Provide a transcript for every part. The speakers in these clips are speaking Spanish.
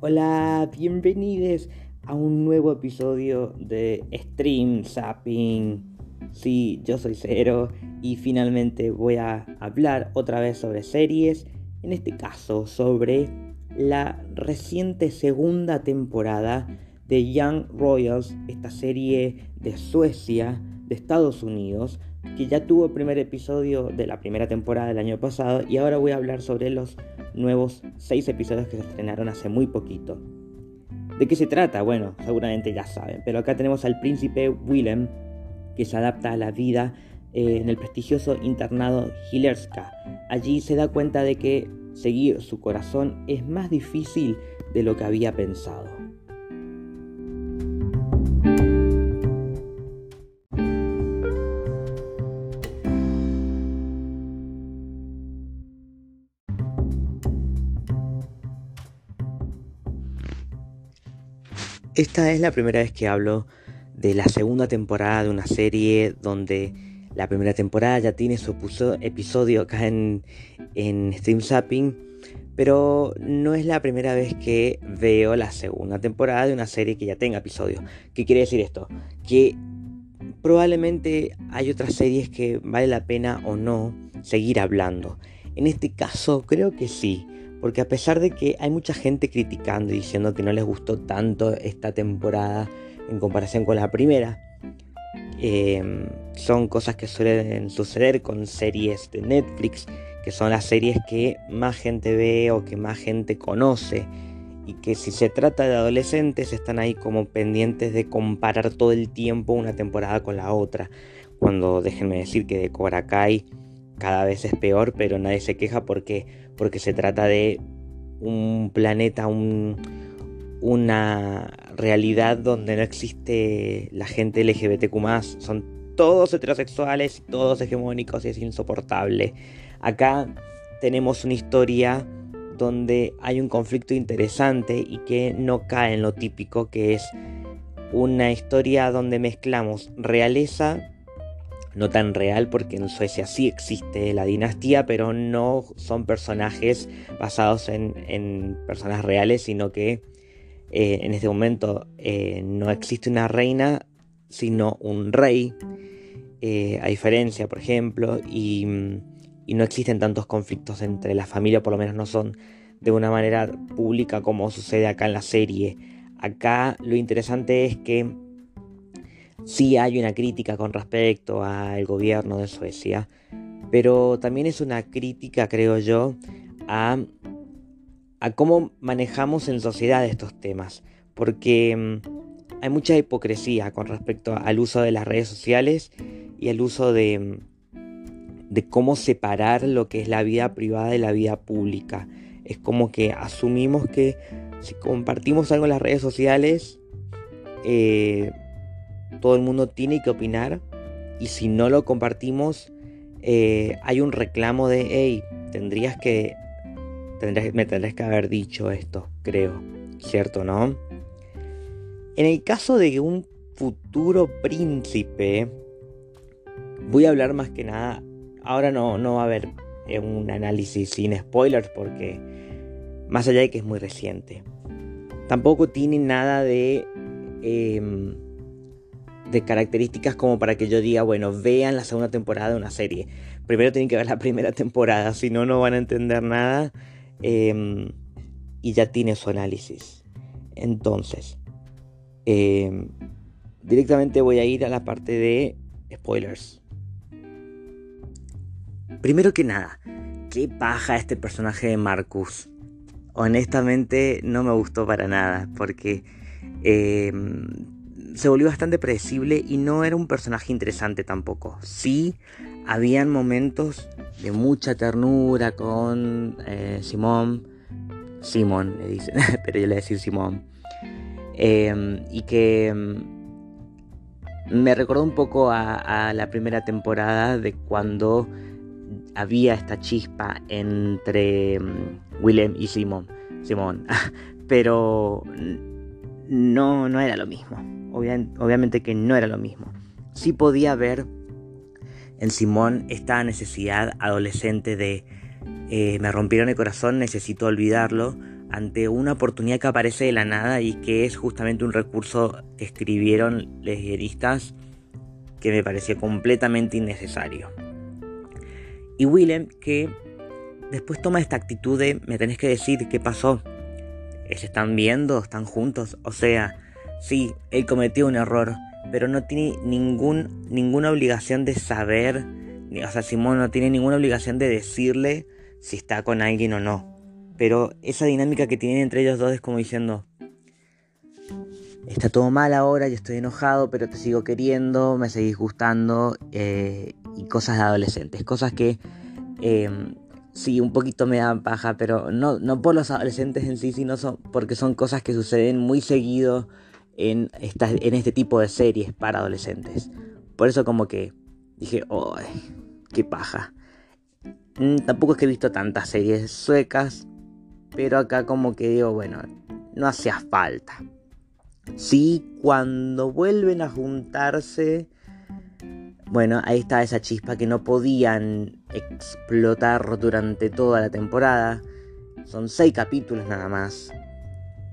Hola, bienvenidos a un nuevo episodio de Stream Zapping. Sí, yo soy Cero y finalmente voy a hablar otra vez sobre series, en este caso sobre la reciente segunda temporada de Young Royals, esta serie de Suecia, de Estados Unidos, que ya tuvo el primer episodio de la primera temporada del año pasado y ahora voy a hablar sobre los nuevos seis episodios que se estrenaron hace muy poquito. ¿De qué se trata? Bueno, seguramente ya saben, pero acá tenemos al príncipe Willem que se adapta a la vida eh, en el prestigioso internado Hilerska. Allí se da cuenta de que seguir su corazón es más difícil de lo que había pensado. Esta es la primera vez que hablo de la segunda temporada de una serie donde la primera temporada ya tiene su episodio acá en, en Zapping, pero no es la primera vez que veo la segunda temporada de una serie que ya tenga episodio. ¿Qué quiere decir esto? Que probablemente hay otras series que vale la pena o no seguir hablando. En este caso creo que sí. Porque a pesar de que hay mucha gente criticando y diciendo que no les gustó tanto esta temporada en comparación con la primera, em, son cosas que suelen suceder con series de Netflix, que son las series que más gente ve o que más gente conoce. Y que si se trata de adolescentes están ahí como pendientes de comparar todo el tiempo una temporada con la otra. Cuando déjenme decir que de Cobra Kai cada vez es peor, pero nadie se queja porque, porque se trata de un planeta, una realidad donde no existe la gente LGBTQ son todos heterosexuales, todos hegemónicos y es insoportable. Acá tenemos una historia donde hay un conflicto interesante y que no cae en lo típico que es una historia donde mezclamos realeza no tan real porque en Suecia sí existe la dinastía, pero no son personajes basados en, personas reales, sino que eh, en este momento eh, no existe una reina, sino un rey, eh, a diferencia, por ejemplo, y, y no existen tantos conflictos entre las familias, por lo menos no son de una manera pública como sucede acá en la serie. Acá lo interesante es que Sí hay una crítica con respecto al gobierno de Suecia, pero también es una crítica, creo yo, a, cómo manejamos en sociedad estos temas, porque mm, hay mucha hipocresía con respecto al uso de las redes sociales y al uso de, mm, de cómo separar lo que es la vida privada de la vida pública. Es como que asumimos que si compartimos algo en las redes sociales, eh, todo el mundo tiene que opinar y si no lo compartimos eh, hay un reclamo de, hey, tendrías que, tendrías, me tendrías que haber dicho esto, creo, ¿cierto, no? En el caso de un futuro príncipe, voy a hablar más que nada, ahora no, no va a haber eh, un análisis sin spoilers porque más allá de que es muy reciente, tampoco tiene nada de... Em, de características como para que yo diga, bueno, vean la segunda temporada de una serie. Primero tienen que ver la primera temporada, si no, no van a entender nada. Em, y ya tiene su análisis. Entonces, em, directamente voy a ir a la parte de spoilers. Primero que nada, ¿qué paja este personaje de Marcus? Honestamente no me gustó para nada, porque eh, se volvió bastante predecible y no era un personaje interesante tampoco. Sí, habían momentos de mucha ternura con eh, Simón. Simón le dicen, pero yo le voy a decir Simón. Em, y que em, me recordó un poco a, la primera temporada de cuando había esta chispa entre em, Willem y Simón. Simón. pero no, no era lo mismo obviamente que no era lo mismo. Sí podía ver en Simón esta necesidad adolescente de eh, me rompieron el corazón, necesito olvidarlo, ante una oportunidad que aparece de la nada y que es justamente un recurso que escribieron los guionistas que me pareció completamente innecesario. Y Willem que después toma esta actitud de me tenés que decir qué pasó. ¿Se están viendo? ¿Están juntos? O sea, sí, él cometió un error, pero no tiene ningún, ninguna obligación de saber, o sea, Simón no tiene ninguna obligación de decirle si está con alguien o no. Pero esa dinámica que tienen entre ellos dos es como diciendo, está todo mal ahora, yo estoy enojado, pero te sigo queriendo, me seguís gustando, eh, y cosas de adolescentes, cosas que em, sí, un poquito me dan paja, pero no, no por los adolescentes en sí, sino porque son cosas que suceden muy seguido en, en este tipo de series para adolescentes. Por eso como que dije, ¡ay! ¡Qué paja! Mm, tampoco es que he visto tantas series suecas, pero acá como que digo, bueno, no hacía falta. Sí, cuando vuelven a juntarse, bueno, ahí está esa chispa que no podían explotar durante toda la temporada. Son seis capítulos nada más.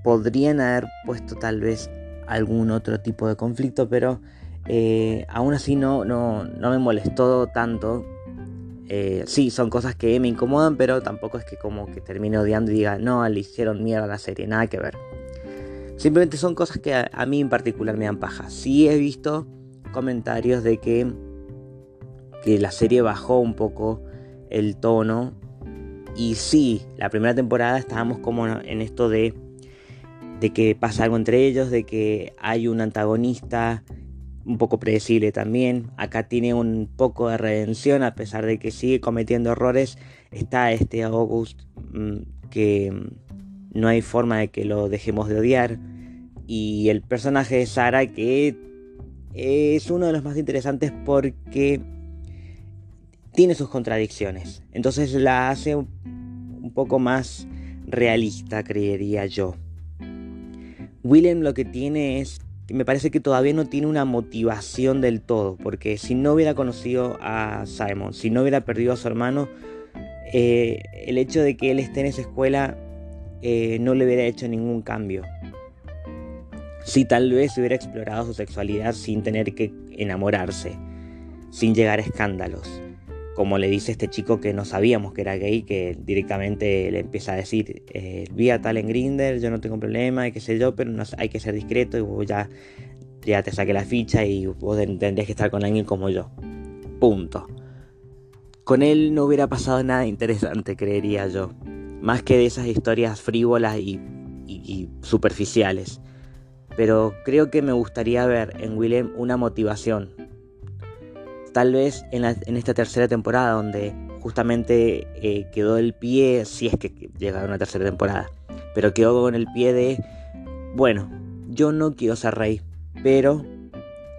Podrían haber puesto tal vez algún otro tipo de conflicto, pero eh, aún así no, no, no me molestó tanto eh, sí, son cosas que me incomodan, pero tampoco es que como que termine odiando y diga, no, le hicieron mierda a la serie, nada que ver. Simplemente son cosas que a, mí en particular me dan paja. Sí he visto comentarios de que, que la serie bajó un poco el tono. Y sí, la primera temporada estábamos como en esto de, de que pasa algo entre ellos, de que hay un antagonista un poco predecible también. Acá tiene un poco de redención a pesar de que sigue cometiendo errores. Está este August mm, que mm, no hay forma de que lo dejemos de odiar. Y el personaje de Sara que es uno de los más interesantes porque tiene sus contradicciones. Entonces la hace un poco más realista, creería yo. Willem lo que tiene es me parece que todavía no tiene una motivación del todo, porque si no hubiera conocido a Simon, si no hubiera perdido a su hermano, eh, el hecho de que él esté en esa escuela eh, no le hubiera hecho ningún cambio. Si tal vez hubiera explorado su sexualidad sin tener que enamorarse, sin llegar a escándalos como le dice este chico que no sabíamos que era gay, que directamente le empieza a decir, eh, vi a tal en Grinder, yo no tengo problema, y qué sé yo, pero no, hay que ser discreto y vos ya, ya te saqué la ficha y vos tendrías que estar con alguien como yo. Punto. Con él no hubiera pasado nada interesante, creería yo. Más que de esas historias frívolas y, y superficiales. Pero creo que me gustaría ver en Willem una motivación, tal vez en, esta tercera temporada donde justamente eh, quedó el pie, si es que llega una tercera temporada, pero quedó con el pie de, bueno, yo no quiero ser rey, pero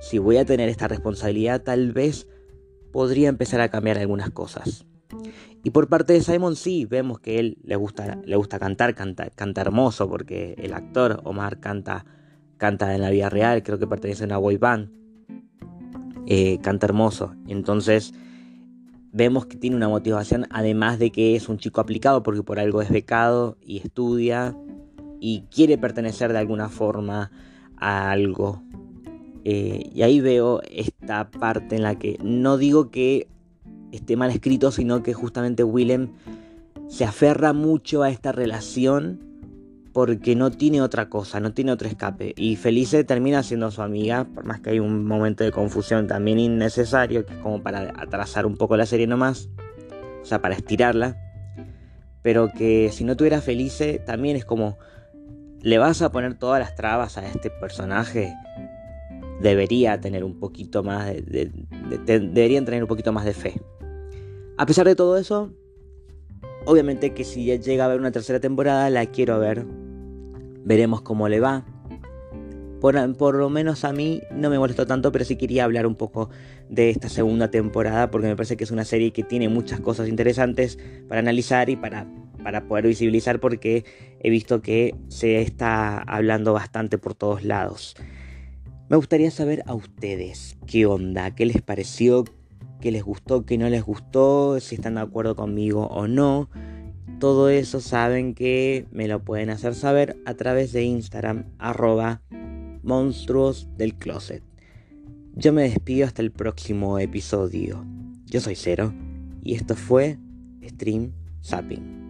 si voy a tener esta responsabilidad tal vez podría empezar a cambiar algunas cosas. Y por parte de Simon sí, vemos que él le gusta, le gusta cantar, canta, canta hermoso, porque el actor Omar canta, canta en la vida real, creo que pertenece a una boy band. Eh, canta hermoso. Entonces vemos que tiene una motivación, además de que es un chico aplicado porque por algo es becado y estudia y quiere pertenecer de alguna forma a algo. Eh, y ahí veo esta parte en la que no digo que esté mal escrito, sino que justamente Willem se aferra mucho a esta relación porque no tiene otra cosa, no tiene otro escape. Y Felice termina siendo su amiga, por más que hay un momento de confusión también innecesario, que es como para atrasar un poco la serie nomás, o sea, para estirarla. Pero que si no tuviera Felice, también es como, le vas a poner todas las trabas a este personaje. Debería tener un poquito más de, deberían tener un poquito más de fe. A pesar de todo eso, obviamente que si llega a haber una tercera temporada, la quiero ver Veremos cómo le va. Por, lo menos a mí no me molestó tanto, pero sí quería hablar un poco de esta segunda temporada porque me parece que es una serie que tiene muchas cosas interesantes para analizar y para, para poder visibilizar porque he visto que se está hablando bastante por todos lados. Me gustaría saber a ustedes qué onda, qué les pareció, qué les gustó, qué no les gustó, si están de acuerdo conmigo o no todo eso saben que me lo pueden hacer saber a través de Instagram arroba monstruos del closet. Yo me despido hasta el próximo episodio. Yo soy Cero y esto fue Stream Zapping.